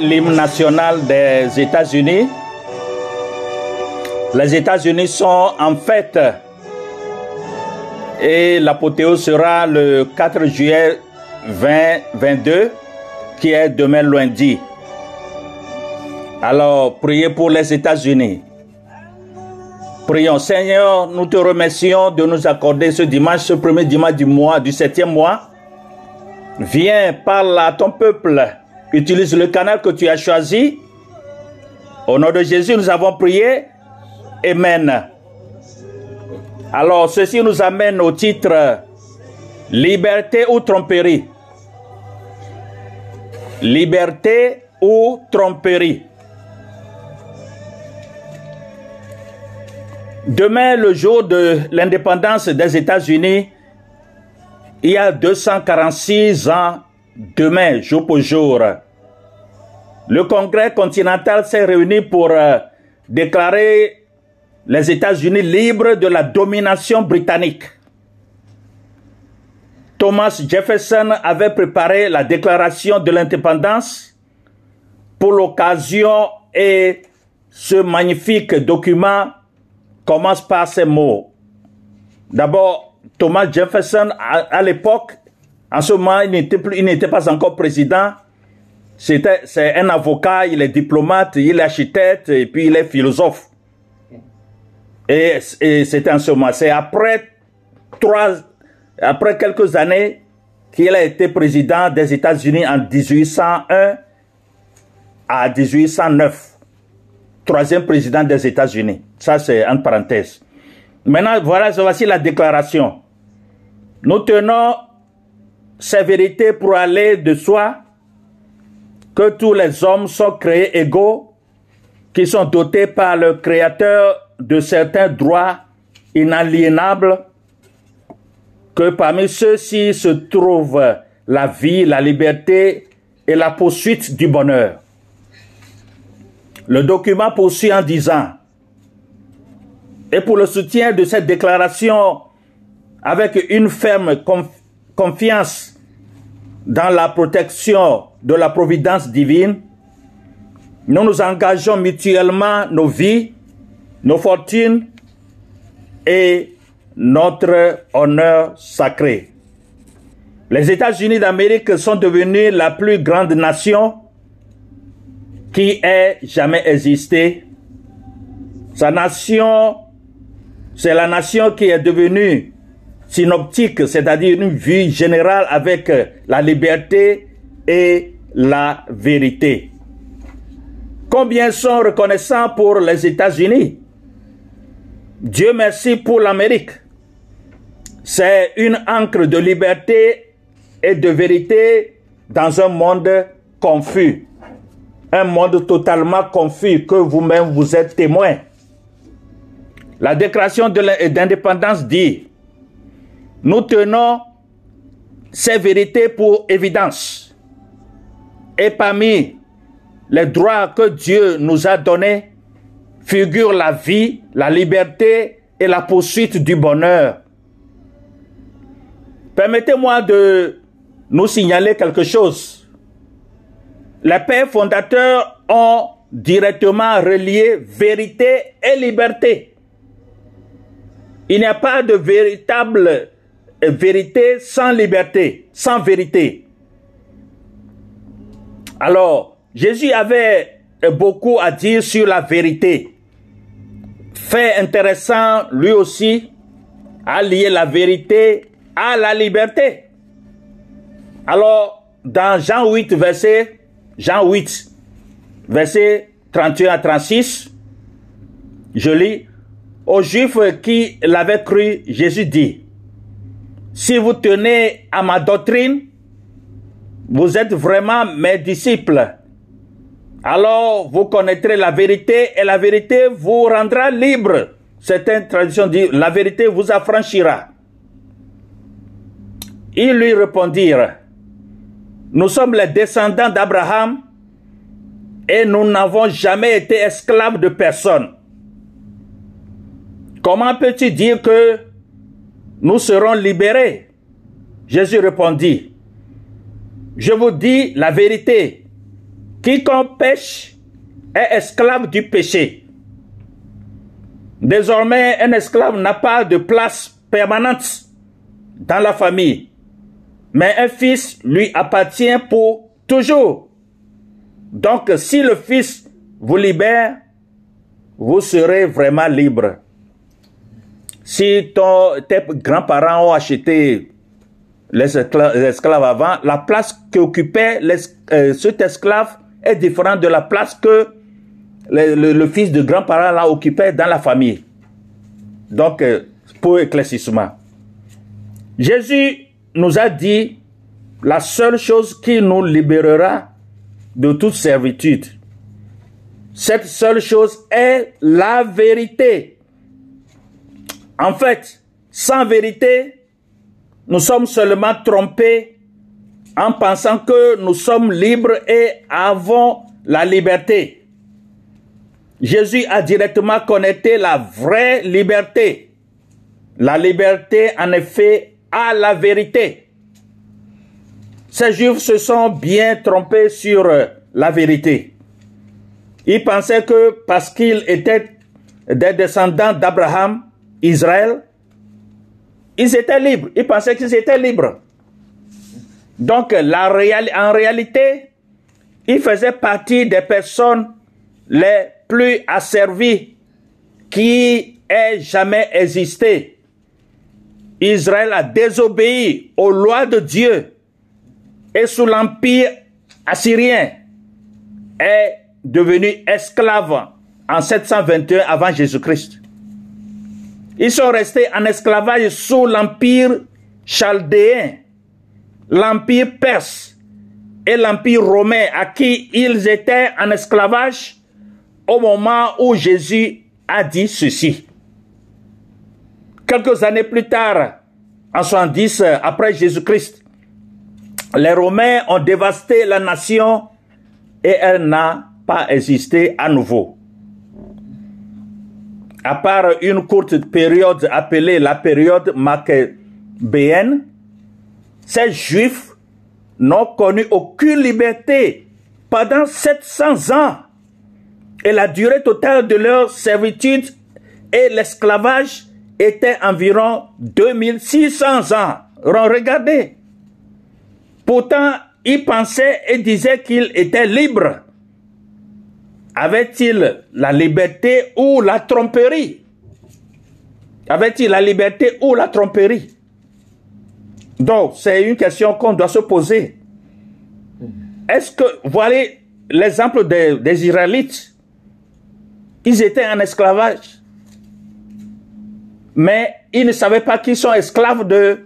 l'hymne national des États-Unis. Les États-Unis sont en fête et l'apothéose sera le 4 juillet 2022 qui est demain lundi. Alors, priez pour les États-Unis. Prions, Seigneur, nous te remercions de nous accorder ce dimanche, ce premier dimanche du mois, du septième mois. Viens, parle à ton peuple. Utilise le canal que tu as choisi. Au nom de Jésus, nous avons prié. Amen. Alors, ceci nous amène au titre Liberté ou tromperie. Liberté ou tromperie. Demain, le jour de l'indépendance des États-Unis, il y a 246 ans, demain, jour pour jour, le Congrès continental s'est réuni pour euh, déclarer les États-Unis libres de la domination britannique. Thomas Jefferson avait préparé la déclaration de l'indépendance pour l'occasion et ce magnifique document commence par ces mots. D'abord, Thomas Jefferson, à, à l'époque, en ce moment, il n'était plus, il n'était pas encore président. C'était, c'est un avocat, il est diplomate, il est architecte et puis il est philosophe. Et, et c'était en ce moment. C'est après trois, après quelques années qu'il a été président des États-Unis en 1801 à 1809. Troisième président des États-Unis. Ça, c'est en parenthèse. Maintenant, voilà, voici la déclaration. Nous tenons ces vérités pour aller de soi que tous les hommes sont créés égaux, qui sont dotés par le Créateur de certains droits inaliénables, que parmi ceux-ci se trouvent la vie, la liberté et la poursuite du bonheur. Le document poursuit en disant, et pour le soutien de cette déclaration, avec une ferme conf- confiance dans la protection de la providence divine, nous nous engageons mutuellement nos vies, nos fortunes et notre honneur sacré. Les États-Unis d'Amérique sont devenus la plus grande nation qui ait jamais existé. Sa nation, c'est la nation qui est devenue synoptique, c'est-à-dire une vue générale avec la liberté et la vérité. Combien sont reconnaissants pour les États-Unis? Dieu merci pour l'Amérique. C'est une encre de liberté et de vérité dans un monde confus. Un monde totalement confus que vous-même vous êtes témoin. La déclaration d'indépendance dit, nous tenons ces vérités pour évidence. Et parmi les droits que Dieu nous a donnés figurent la vie, la liberté et la poursuite du bonheur. Permettez-moi de nous signaler quelque chose. Les pères fondateurs ont directement relié vérité et liberté. Il n'y a pas de véritable vérité sans liberté, sans vérité. Alors, Jésus avait beaucoup à dire sur la vérité. Fait intéressant, lui aussi, à lier la vérité à la liberté. Alors, dans Jean 8, verset, Jean 8, verset 31 à 36, je lis, aux Juifs qui l'avaient cru, Jésus dit, si vous tenez à ma doctrine, vous êtes vraiment mes disciples. Alors vous connaîtrez la vérité et la vérité vous rendra libre. Certaines traditions disent, la vérité vous affranchira. Ils lui répondirent, nous sommes les descendants d'Abraham et nous n'avons jamais été esclaves de personne. Comment peux-tu dire que nous serons libérés Jésus répondit, je vous dis la vérité, quiconque pêche est esclave du péché. Désormais, un esclave n'a pas de place permanente dans la famille, mais un fils lui appartient pour toujours. Donc, si le fils vous libère, vous serez vraiment libre. Si ton, tes grands-parents ont acheté les esclaves, avant, la place qu'occupait euh, cet esclave est différente de la place que le, fils de grand-parent l'a occupé dans la famille. Donc, euh, pour éclaircissement. Jésus nous a dit la seule chose qui nous libérera de toute servitude. Cette seule chose est la vérité. En fait, sans vérité, nous sommes seulement trompés en pensant que nous sommes libres et avons la liberté. Jésus a directement connecté la vraie liberté. La liberté, en effet, à la vérité. Ces juifs se sont bien trompés sur la vérité. Ils pensaient que parce qu'ils étaient des descendants d'Abraham, Israël, ils étaient libres. Ils pensaient qu'ils étaient libres. Donc, en réalité, ils faisaient partie des personnes les plus asservies qui aient jamais existé. Israël a désobéi aux lois de Dieu et sous l'empire assyrien est devenu esclave en 721 avant Jésus-Christ. Ils sont restés en esclavage sous l'empire chaldéen, l'empire perse et l'empire romain à qui ils étaient en esclavage au moment où Jésus a dit ceci. Quelques années plus tard, en 70 après Jésus-Christ, les Romains ont dévasté la nation et elle n'a pas existé à nouveau. À part une courte période appelée la période macabéenne, ces Juifs n'ont connu aucune liberté pendant 700 ans. Et la durée totale de leur servitude et l'esclavage était environ 2600 ans. Regardez. Pourtant, il pensait et disait qu'il était libre. Avait-il la liberté ou la tromperie? Avait-il la liberté ou la tromperie? Donc, c'est une question qu'on doit se poser. Est-ce que, voilà l'exemple des, des Israélites. Ils étaient en esclavage. Mais ils ne savaient pas qu'ils sont esclaves de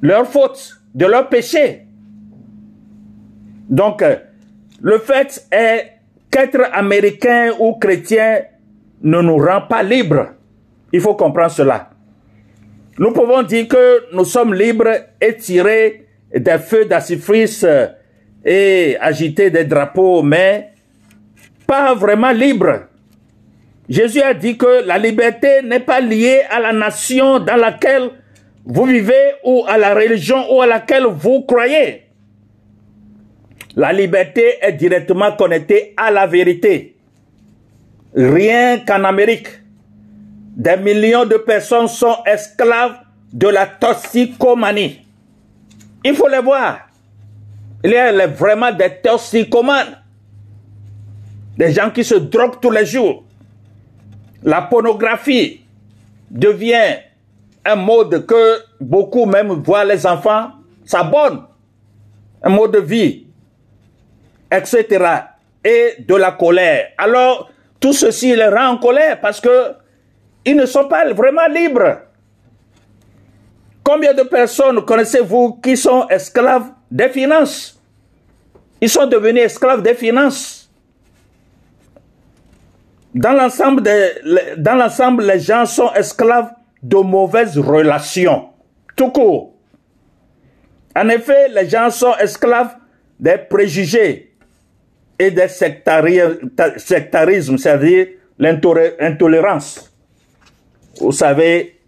leur faute, de leur péché. Donc, euh, le fait est qu'être américain ou chrétien ne nous rend pas libres. Il faut comprendre cela. Nous pouvons dire que nous sommes libres et tirer des feux d'artifice euh, et agiter des drapeaux, mais pas vraiment libres. Jésus a dit que la liberté n'est pas liée à la nation dans laquelle vous vivez ou à la religion ou à laquelle vous croyez. La liberté est directement connectée à la vérité. Rien qu'en Amérique, des millions de personnes sont esclaves de la toxicomanie. Il faut les voir. Il y a vraiment des toxicomanes. Des gens qui se droguent tous les jours. La pornographie devient un mode que beaucoup même voient les enfants s'abonnent. Un mode de vie, etc. Et de la colère. Alors, tout ceci les rend en colère parce que ils ne sont pas vraiment libres. Combien de personnes connaissez-vous qui sont esclaves des finances? Ils sont devenus esclaves des finances. Dans l'ensemble, dans l'ensemble, les gens sont esclaves de mauvaises relations. Tout court. En effet, les gens sont esclaves des préjugés et des sectari- ta- sectarismes, c'est-à-dire l'intolérance. Vous savez,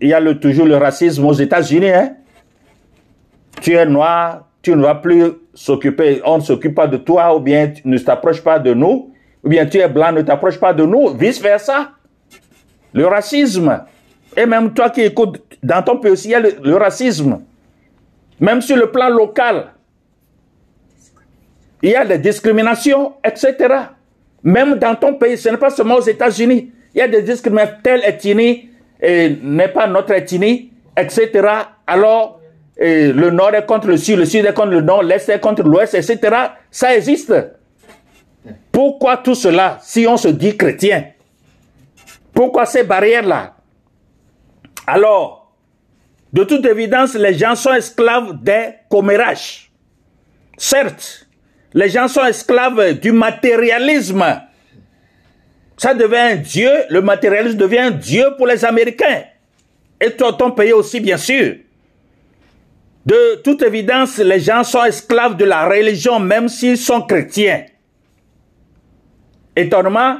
il y a toujours le racisme aux États-Unis. Hein? Tu es noir, tu ne vas plus s'occuper, on ne s'occupe pas de toi, ou bien tu ne t'approches pas de nous, ou bien tu es blanc, ne t'approche pas de nous, vice-versa. Le racisme. Et même toi qui écoutes, dans ton pays aussi, il y a le racisme. Même sur le plan local, il y a des discriminations, etc. Même dans ton pays, ce n'est pas seulement aux États-Unis. Il y a des discriminations, telle ethnie eh, n'est pas notre ethnie, etc. Alors, eh, le nord est contre le sud, le sud est contre le nord, l'est est contre l'ouest, etc. Ça existe. Pourquoi tout cela si on se dit chrétien? Pourquoi ces barrières-là? Alors, de toute évidence, les gens sont esclaves des commérages. Certes, les gens sont esclaves du matérialisme. Ça devient un dieu, le matérialisme devient un dieu pour les Américains. Et toi, ton pays aussi, bien sûr. De toute évidence, les gens sont esclaves de la religion, même s'ils sont chrétiens. Étonnement,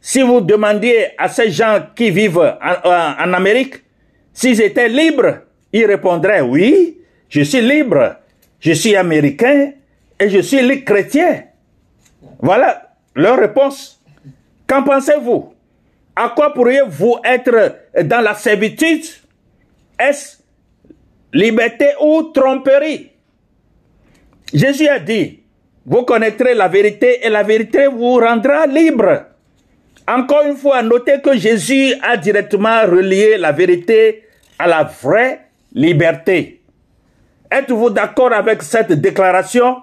si vous demandiez à ces gens qui vivent en, en- en Amérique s'ils étaient libres, ils répondraient oui, je suis libre, je suis américain et je suis li- chrétien. Voilà leur réponse. Qu'en pensez-vous? À quoi pourriez-vous être dans la servitude? Est-ce liberté ou tromperie? Jésus a dit, vous connaîtrez la vérité et la vérité vous rendra libre. Encore une fois, notez que Jésus a directement relié la vérité à la vraie liberté. Êtes-vous d'accord avec cette déclaration?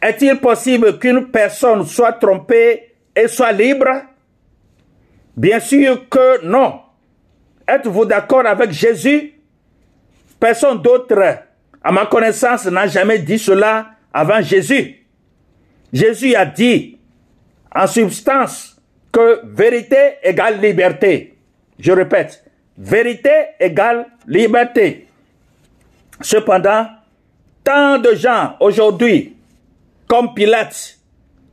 Est-il possible qu'une personne soit trompée et soit libre? Bien sûr que non. Êtes-vous d'accord avec Jésus? Personne d'autre, à ma connaissance, n'a jamais dit cela avant Jésus. Jésus a dit, en substance, que vérité égale liberté. Je répète, vérité égale liberté. Cependant, tant de gens aujourd'hui, comme Pilate,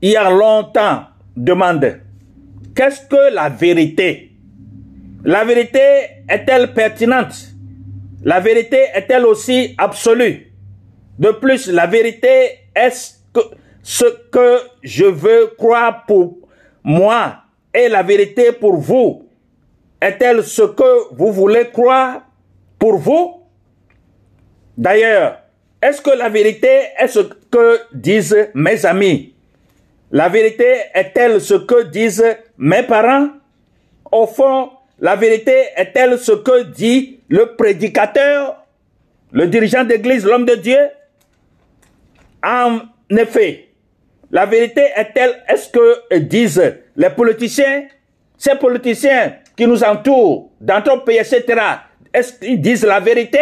il y a longtemps, demandent, qu'est-ce que la vérité? La vérité est-elle pertinente? La vérité est-elle aussi absolue? De plus, la vérité est-ce que ce que je veux croire pour moi et la vérité pour vous est-elle ce que vous voulez croire pour vous? D'ailleurs, est-ce que la vérité est ce disent mes amis. La vérité est-elle ce que disent mes parents? Au fond, la vérité est-elle ce que dit le prédicateur, le dirigeant d'église, l'homme de Dieu? En effet, la vérité est-elle, est-ce que disent les politiciens, ces politiciens qui nous entourent dans ton pays, etc., est-ce qu'ils disent la vérité?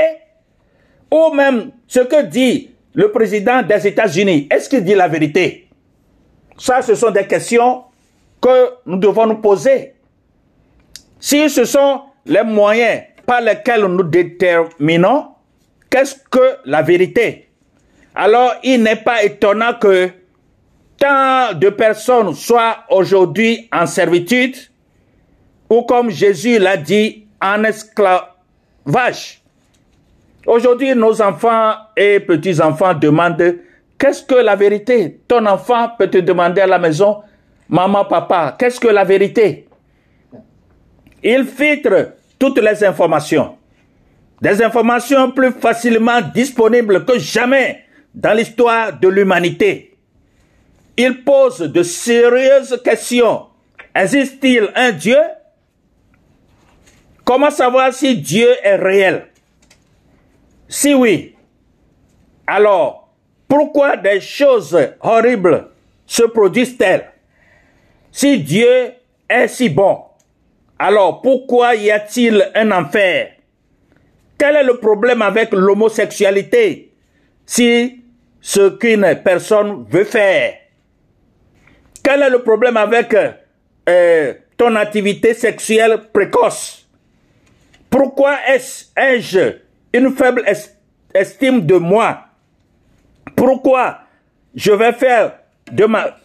Ou même ce que dit le président des États-Unis, est-ce qu'il dit la vérité? Ça, ce sont des questions que nous devons nous poser. Si ce sont les moyens par lesquels nous déterminons qu'est-ce que la vérité, alors il n'est pas étonnant que tant de personnes soient aujourd'hui en servitude ou comme Jésus l'a dit, en esclavage. Aujourd'hui, nos enfants et petits-enfants demandent qu'est-ce que la vérité? Ton enfant peut te demander à la maison, maman, papa, qu'est-ce que la vérité Il filtre toutes les informations. Des informations plus facilement disponibles que jamais dans l'histoire de l'humanité. Il pose de sérieuses questions. Existe-t-il un Dieu? Comment savoir si Dieu est réel? Si oui, alors pourquoi des choses horribles se produisent-elles? Si Dieu est si bon, alors pourquoi y a-t-il un enfer? Quel est le problème avec l'homosexualité si ce qu'une personne veut faire? Quel est le problème avec euh, ton activité sexuelle précoce? Pourquoi ai-je une faible estime de moi. Pourquoi je vais faire de ma...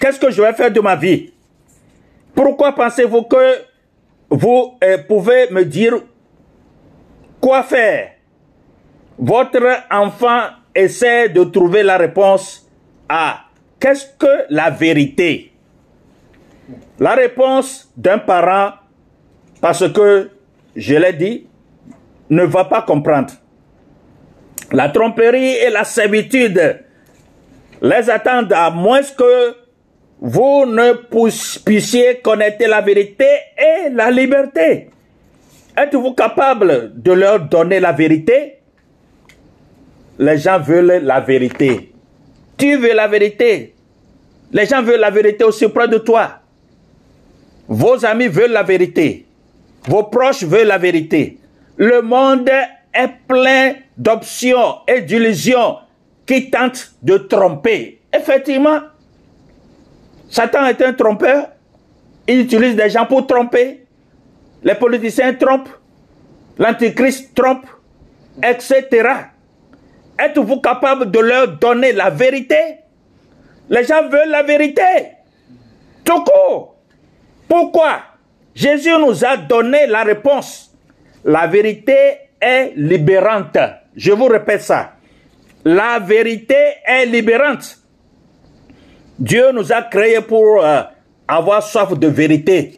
Qu'est-ce que je vais faire de ma vie? Pourquoi pensez-vous que vous euh, pouvez me dire quoi faire? Votre enfant essaie de trouver la réponse à qu'est-ce que la vérité? La réponse d'un parent, parce que je l'ai dit, ne va pas comprendre. La tromperie et la servitude les attendent à moins que vous ne puissiez connaître la vérité et la liberté. Êtes-vous capable de leur donner la vérité? Les gens veulent la vérité. Tu veux la vérité. Les gens veulent la vérité aussi près de toi. Vos amis veulent la vérité. Vos proches veulent la vérité. Le monde est plein d'options et d'illusions qui tentent de tromper. Effectivement, Satan est un trompeur. Il utilise des gens pour tromper. Les politiciens trompent. L'antichrist trompe, etc. Êtes-vous capable de leur donner la vérité? Les gens veulent la vérité. Tout court. Pourquoi? Jésus nous a donné la réponse. La vérité est libérante. Je vous répète ça. La vérité est libérante. Dieu nous a créés pour euh, avoir soif de vérité.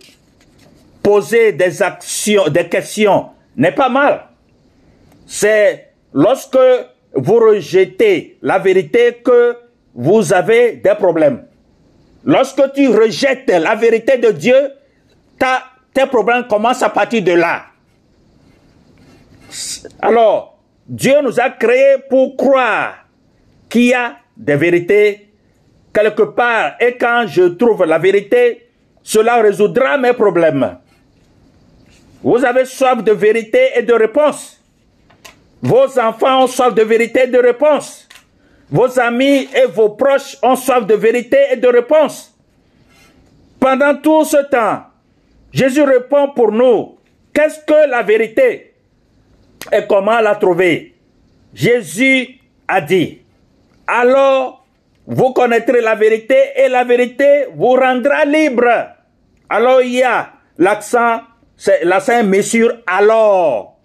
Poser des actions, des questions n'est pas mal. C'est lorsque vous rejetez la vérité que vous avez des problèmes. Lorsque tu rejettes la vérité de Dieu, tes problèmes commencent à partir de là. Alors, Dieu nous a créés pour croire qu'il y a des vérités quelque part. Et quand je trouve la vérité, cela résoudra mes problèmes. Vous avez soif de vérité et de réponse. Vos enfants ont soif de vérité et de réponse. Vos amis et vos proches ont soif de vérité et de réponse. Pendant tout ce temps, Jésus répond pour nous, qu'est-ce que la vérité? Et comment la trouver Jésus a dit, alors vous connaîtrez la vérité et la vérité vous rendra libre. Alors il y a l'accent, c'est l'accent met sur alors.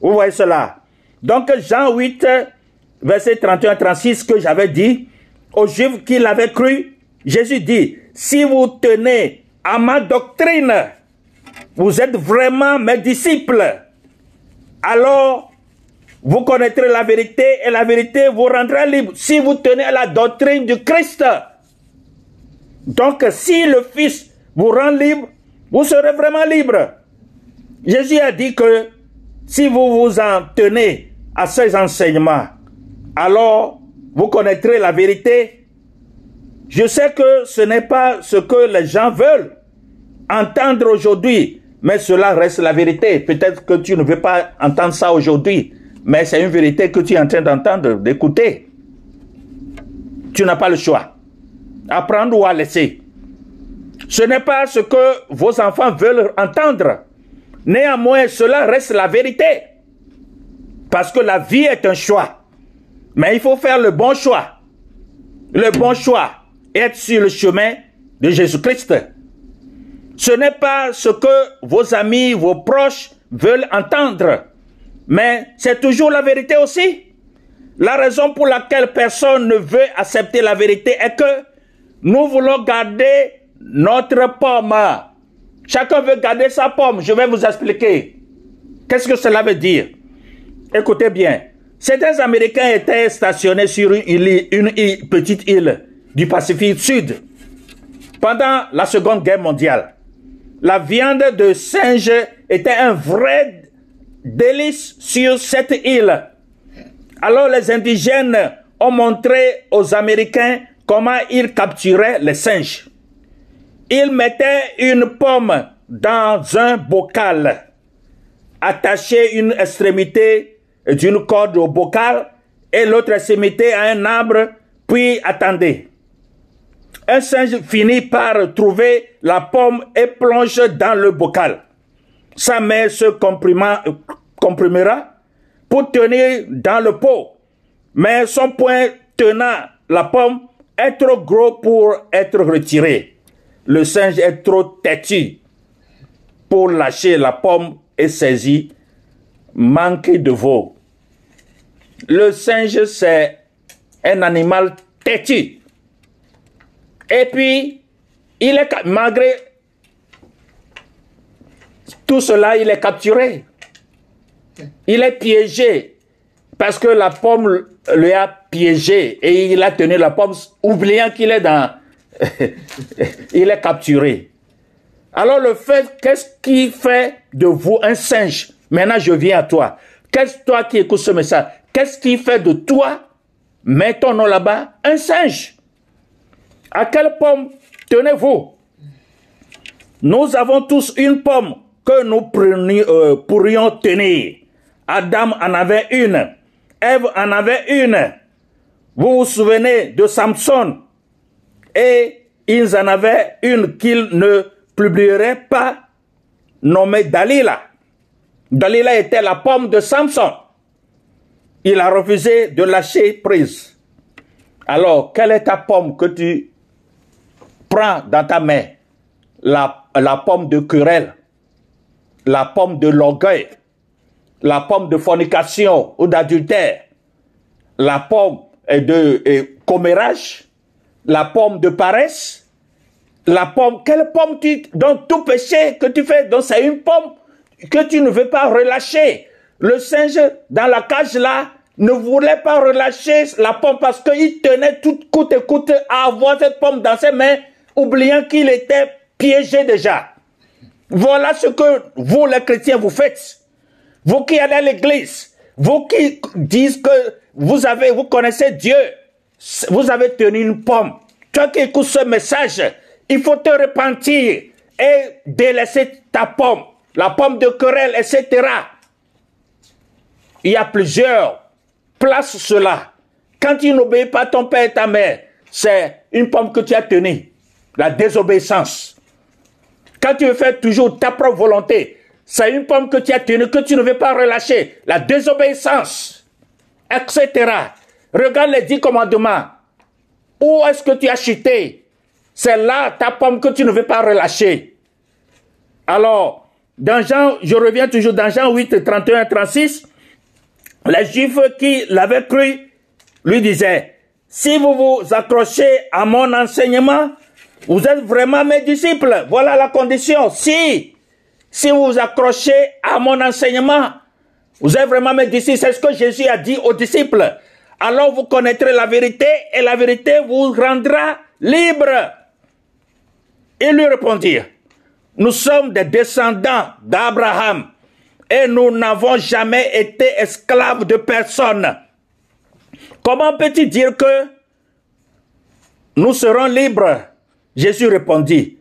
Vous voyez cela. Donc Jean 8, verset 31-36 que j'avais dit aux Juifs qui l'avaient cru, Jésus dit, si vous tenez à ma doctrine, vous êtes vraiment mes disciples, alors vous connaîtrez la vérité et la vérité vous rendra libre si vous tenez à la doctrine du Christ. Donc si le Fils vous rend libre, vous serez vraiment libre. Jésus a dit que si vous vous en tenez à ces enseignements, alors vous connaîtrez la vérité. Je sais que ce n'est pas ce que les gens veulent entendre aujourd'hui, mais cela reste la vérité. Peut-être que tu ne veux pas entendre ça aujourd'hui, mais c'est une vérité que tu es en train d'entendre, d'écouter. Tu n'as pas le choix. Apprendre ou à laisser. Ce n'est pas ce que vos enfants veulent entendre. Néanmoins, cela reste la vérité. Parce que la vie est un choix. Mais il faut faire le bon choix. Le bon choix. Être sur le chemin de Jésus-Christ. Ce n'est pas ce que vos amis, vos proches veulent entendre, mais c'est toujours la vérité aussi. La raison pour laquelle personne ne veut accepter la vérité est que nous voulons garder notre pomme. Chacun veut garder sa pomme. Je vais vous expliquer. Qu'est-ce que cela veut dire? Écoutez bien. Certains Américains étaient stationnés sur une, petite île du Pacifique Sud pendant la Seconde Guerre mondiale. La viande de singe était un vrai délice sur cette île. Alors les indigènes ont montré aux Américains comment ils capturaient les singes. Ils mettaient une pomme dans un bocal, attachaient une extrémité d'une corde au bocal et l'autre extrémité à un arbre, puis attendaient. Un singe finit par trouver la pomme et plonge dans le bocal. Sa main se comprimera pour tenir dans le pot, mais son poing tenant la pomme est trop gros pour être retiré. Le singe est trop têtu pour lâcher la pomme et saisir. Manque de veau. Le singe, c'est un animal têtu. Et puis, il est, malgré tout cela, il est capturé. Il est piégé parce que la pomme lui a piégé et il a tenu la pomme oubliant qu'il est dans... il est capturé. Alors le fait, qu'est-ce qui fait de vous un singe? Maintenant, je viens à toi. Qu'est-ce toi qui écoutes ce message? Qu'est-ce qui fait de toi, mets ton nom là-bas, un singe? À quelle pomme tenez-vous? Nous avons tous une pomme que nous euh, pourrions tenir. Adam en avait une. Ève en avait une. Vous vous souvenez de Samson? Et ils en avaient une qu'ils ne publieraient pas, nommée Dalila. Dalila était la pomme de Samson. Il a refusé de lâcher prise. Alors, quelle est ta pomme que tu prends dans ta main la, la pomme de querelle, la pomme de l'orgueil, la pomme de fornication ou d'adultère, la pomme de commérage, la pomme de paresse, la pomme, quelle pomme tu, dans tout péché que tu fais, donc c'est une pomme que tu ne veux pas relâcher. Le singe, dans la cage là, ne voulait pas relâcher la pomme parce qu'il tenait tout coûte et coûte à avoir cette pomme dans ses mains, oubliant qu'il était piégé déjà. Voilà ce que vous, les chrétiens, vous faites. Vous qui allez à l'église, vous qui dites que vous avez, vous connaissez Dieu, vous avez tenu une pomme. Toi qui écoutes ce message, il faut te repentir et délaisser ta pomme, la pomme de querelle, etc. Il y a plusieurs. Place cela. Quand tu n'obéis pas ton père et ta mère, c'est une pomme que tu as tenue. La désobéissance. Quand tu veux faire toujours ta propre volonté, c'est une pomme que tu as tenue, que tu ne veux pas relâcher. La désobéissance, etc. Regarde les dix commandements. Où est-ce que tu as chuté? C'est là ta pomme que tu ne veux pas relâcher. Alors, dans Jean, je reviens toujours dans Jean 8, 31 36, les Juifs qui l'avaient cru lui disaient, si vous vous accrochez à mon enseignement, vous êtes vraiment mes disciples. Voilà la condition. Si, si vous vous accrochez à mon enseignement, vous êtes vraiment mes disciples. C'est ce que Jésus a dit aux disciples. Alors vous connaîtrez la vérité et la vérité vous rendra libre. Ils lui répondirent, nous sommes des descendants d'Abraham et nous n'avons jamais été esclaves de personne. Comment peux-tu dire que nous serons libres Jésus répondit,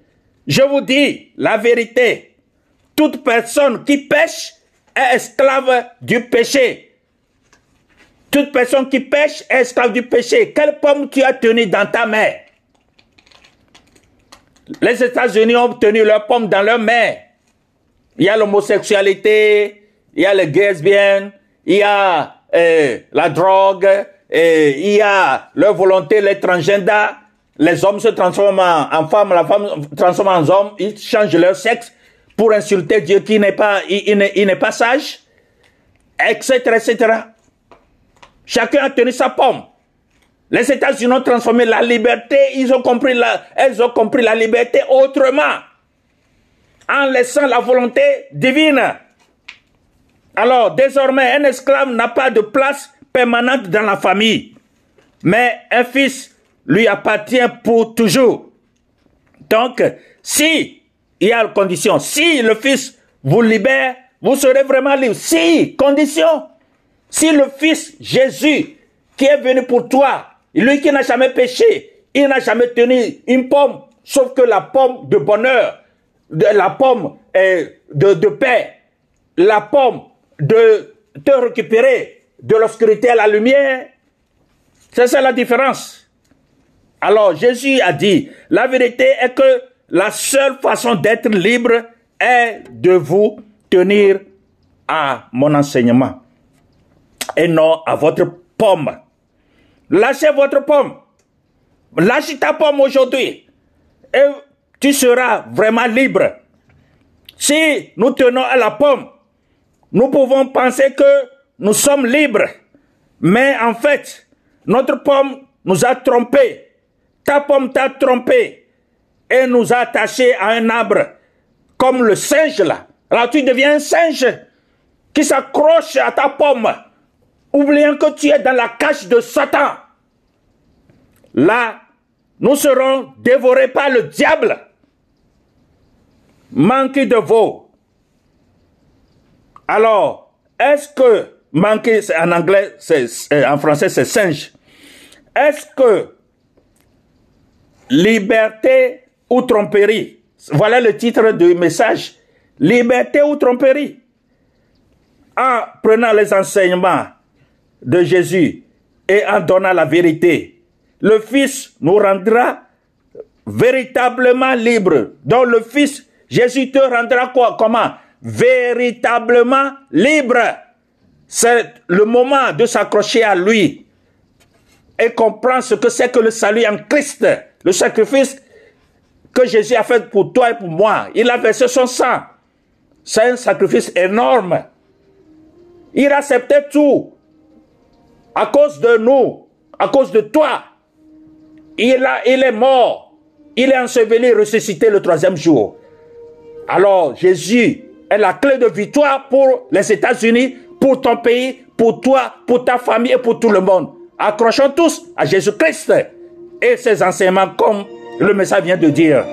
je vous dis la vérité, toute personne qui pêche est esclave du péché. Toute personne qui pêche est esclave du péché. Quelle pomme tu as tenue dans ta main? Les États-Unis ont tenu leur pomme dans leur main. Il y a l'homosexualité, il y a les gays il y a euh, la drogue, il y a leur volonté, les. Les hommes se transforment en, femmes, la femme se transforme en homme, ils changent leur sexe pour insulter Dieu qui n'est pas, il n'est pas sage, etc., etc. Chacun a tenu sa pomme. Les États-Unis ont transformé la liberté, ils ont compris la, elles ont compris la liberté autrement, en laissant la volonté divine. Alors, désormais, un esclave n'a pas de place permanente dans la famille, mais un fils lui appartient pour toujours. Donc, si il y a une condition, si le fils vous libère, vous serez vraiment libre. Si, condition, si le fils Jésus qui est venu pour toi, lui qui n'a jamais péché, il n'a jamais tenu une pomme, sauf que la pomme de bonheur, la pomme euh, de, de paix, la pomme de te récupérer de l'obscurité à la lumière. C'est ça la différence. Alors Jésus a dit, la vérité est que la seule façon d'être libre est de vous tenir à mon enseignement et non à votre pomme. Lâchez votre pomme. Lâche ta pomme aujourd'hui et tu seras vraiment libre. Si nous tenons à la pomme, nous pouvons penser que nous sommes libres. Mais en fait, notre pomme nous a trompés. Ta pomme t'a trompé et nous a attachés à un arbre, comme le singe là. Alors tu deviens un singe qui s'accroche à ta pomme, oubliant que tu es dans la cage de Satan. Là, nous serons dévorés par le diable. Manqué de veau. Alors, est-ce que manquer en anglais, en français, c'est singe. Est-ce que liberté ou tromperie, voilà le titre du message, liberté ou tromperie, en prenant les enseignements de Jésus et en donnant la vérité, le Fils nous rendra véritablement libres. Donc le Fils, Jésus te rendra quoi? Comment? Véritablement libre. C'est le moment de s'accrocher à lui et comprendre ce que c'est que le salut en Christ, le sacrifice que Jésus a fait pour toi et pour moi. Il a versé son sang. C'est un sacrifice énorme. Il acceptait tout à cause de nous, à cause de toi. Il, a, il est mort. Il est enseveli, ressuscité le troisième jour. Alors Jésus est la clé de victoire pour les États-Unis, pour ton pays, pour toi, pour ta famille et pour tout le monde. Accrochons tous à Jésus-Christ et ses enseignements comme le message vient de dire.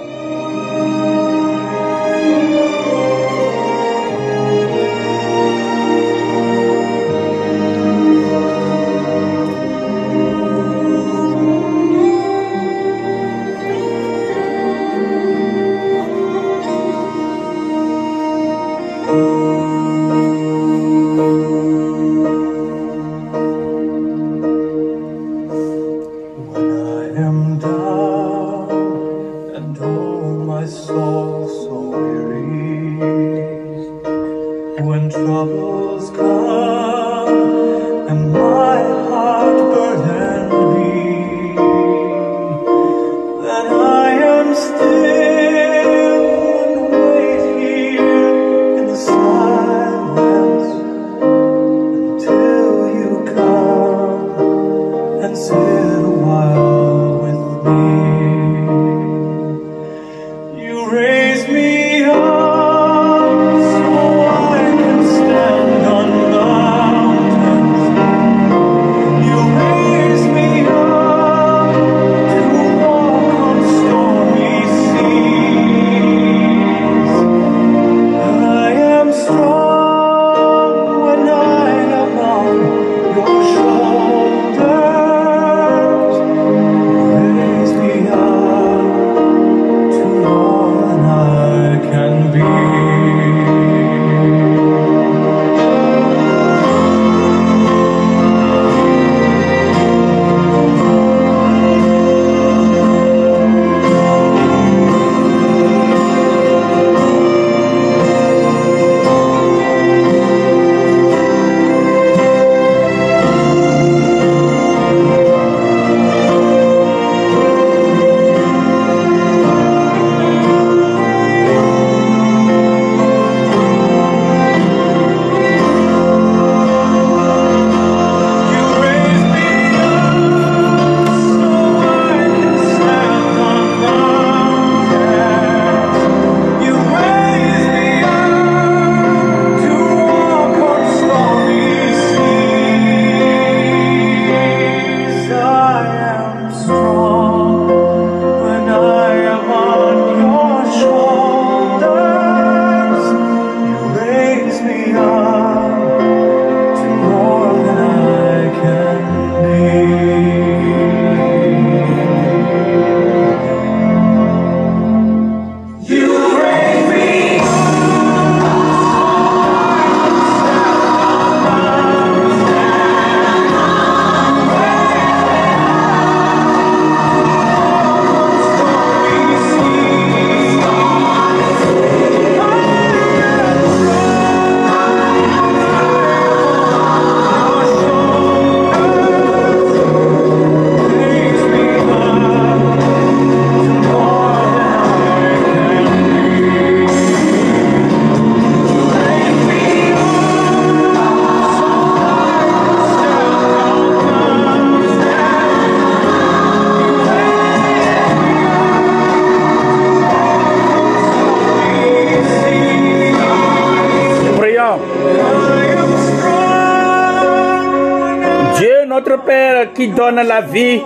Donne la vie,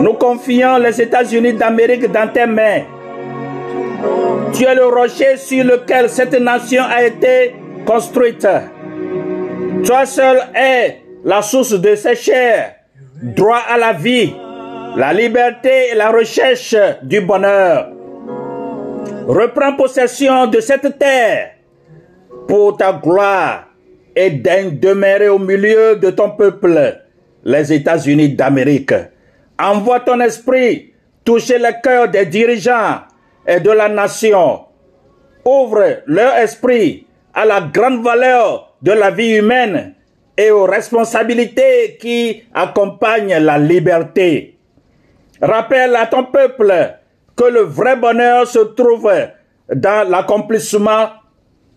nous confions les États-Unis d'Amérique dans tes mains. Tu es le rocher sur lequel cette nation a été construite. Toi seul es la source de ses chairs, droit à la vie, la liberté et la recherche du bonheur. Reprends possession de cette terre pour ta gloire et daigne demeurer au milieu de ton peuple, les États-Unis d'Amérique. Envoie ton esprit toucher le cœur des dirigeants et de la nation. Ouvre leur esprit à la grande valeur de la vie humaine et aux responsabilités qui accompagnent la liberté. Rappelle à ton peuple que le vrai bonheur se trouve dans l'accomplissement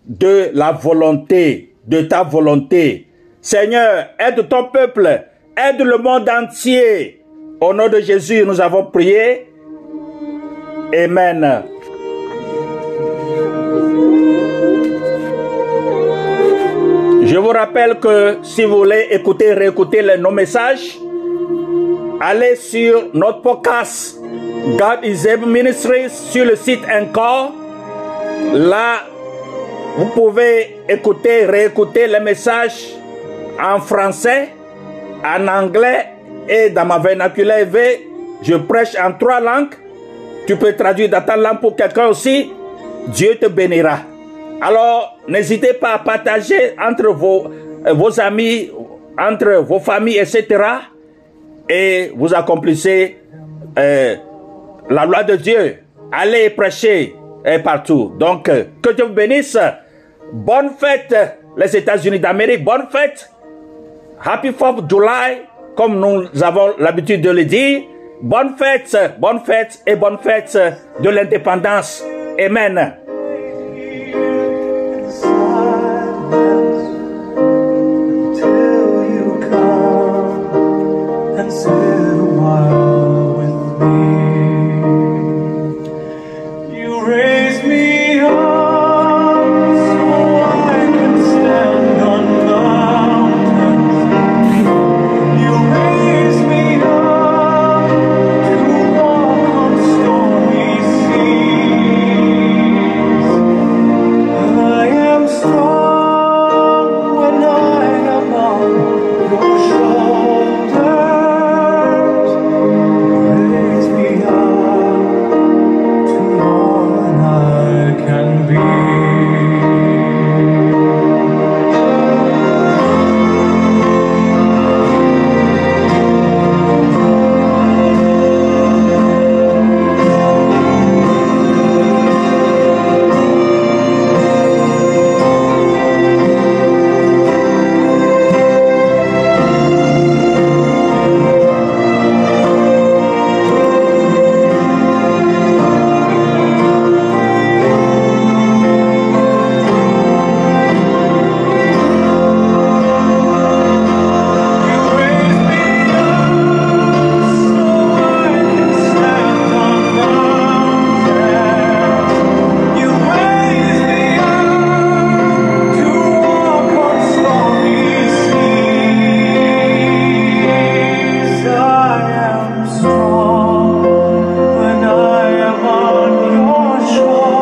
de la volonté, de ta volonté. Seigneur, aide ton peuple, aide le monde entier. Au nom de Jésus, nous avons prié. Amen. Je vous rappelle que si vous voulez écouter, réécouter nos messages, allez sur notre podcast God is Able Ministries sur le site encore. Là, vous pouvez écouter, réécouter les messages en français, en anglais et dans ma vernaculaire V. Je prêche en trois langues. Tu peux traduire dans ta langue pour quelqu'un aussi. Dieu te bénira. Alors, n'hésitez pas à partager entre vos, euh, vos amis, entre vos familles, etc. Et vous accomplissez euh, la loi de Dieu. Allez prêcher euh, partout. Donc, euh, que Dieu vous bénisse. Bonne fête, les États-Unis d'Amérique. Bonne fête. Happy 4th July, comme nous avons l'habitude de le dire. Bonne fête, bonne fête et bonne fête de l'indépendance. Amen.